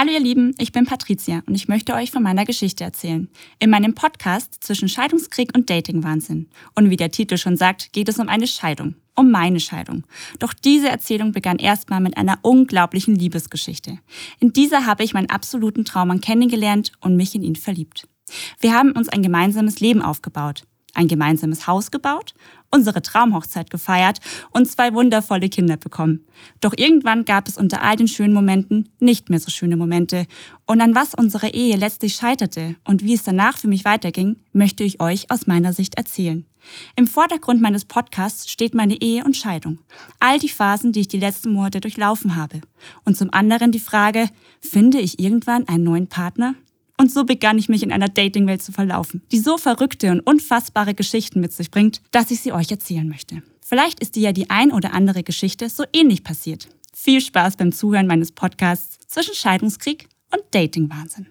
Hallo ihr Lieben, ich bin Patricia und ich möchte euch von meiner Geschichte erzählen. In meinem Podcast zwischen Scheidungskrieg und Datingwahnsinn. Und wie der Titel schon sagt, geht es um eine Scheidung. Um meine Scheidung. Doch diese Erzählung begann erstmal mit einer unglaublichen Liebesgeschichte. In dieser habe ich meinen absoluten Traummann kennengelernt und mich in ihn verliebt. Wir haben uns ein gemeinsames Leben aufgebaut ein gemeinsames Haus gebaut, unsere Traumhochzeit gefeiert und zwei wundervolle Kinder bekommen. Doch irgendwann gab es unter all den schönen Momenten nicht mehr so schöne Momente. Und an was unsere Ehe letztlich scheiterte und wie es danach für mich weiterging, möchte ich euch aus meiner Sicht erzählen. Im Vordergrund meines Podcasts steht meine Ehe und Scheidung. All die Phasen, die ich die letzten Monate durchlaufen habe. Und zum anderen die Frage, finde ich irgendwann einen neuen Partner? Und so begann ich mich in einer Datingwelt zu verlaufen, die so verrückte und unfassbare Geschichten mit sich bringt, dass ich sie euch erzählen möchte. Vielleicht ist dir ja die ein oder andere Geschichte so ähnlich passiert. Viel Spaß beim Zuhören meines Podcasts zwischen Scheidungskrieg und Datingwahnsinn.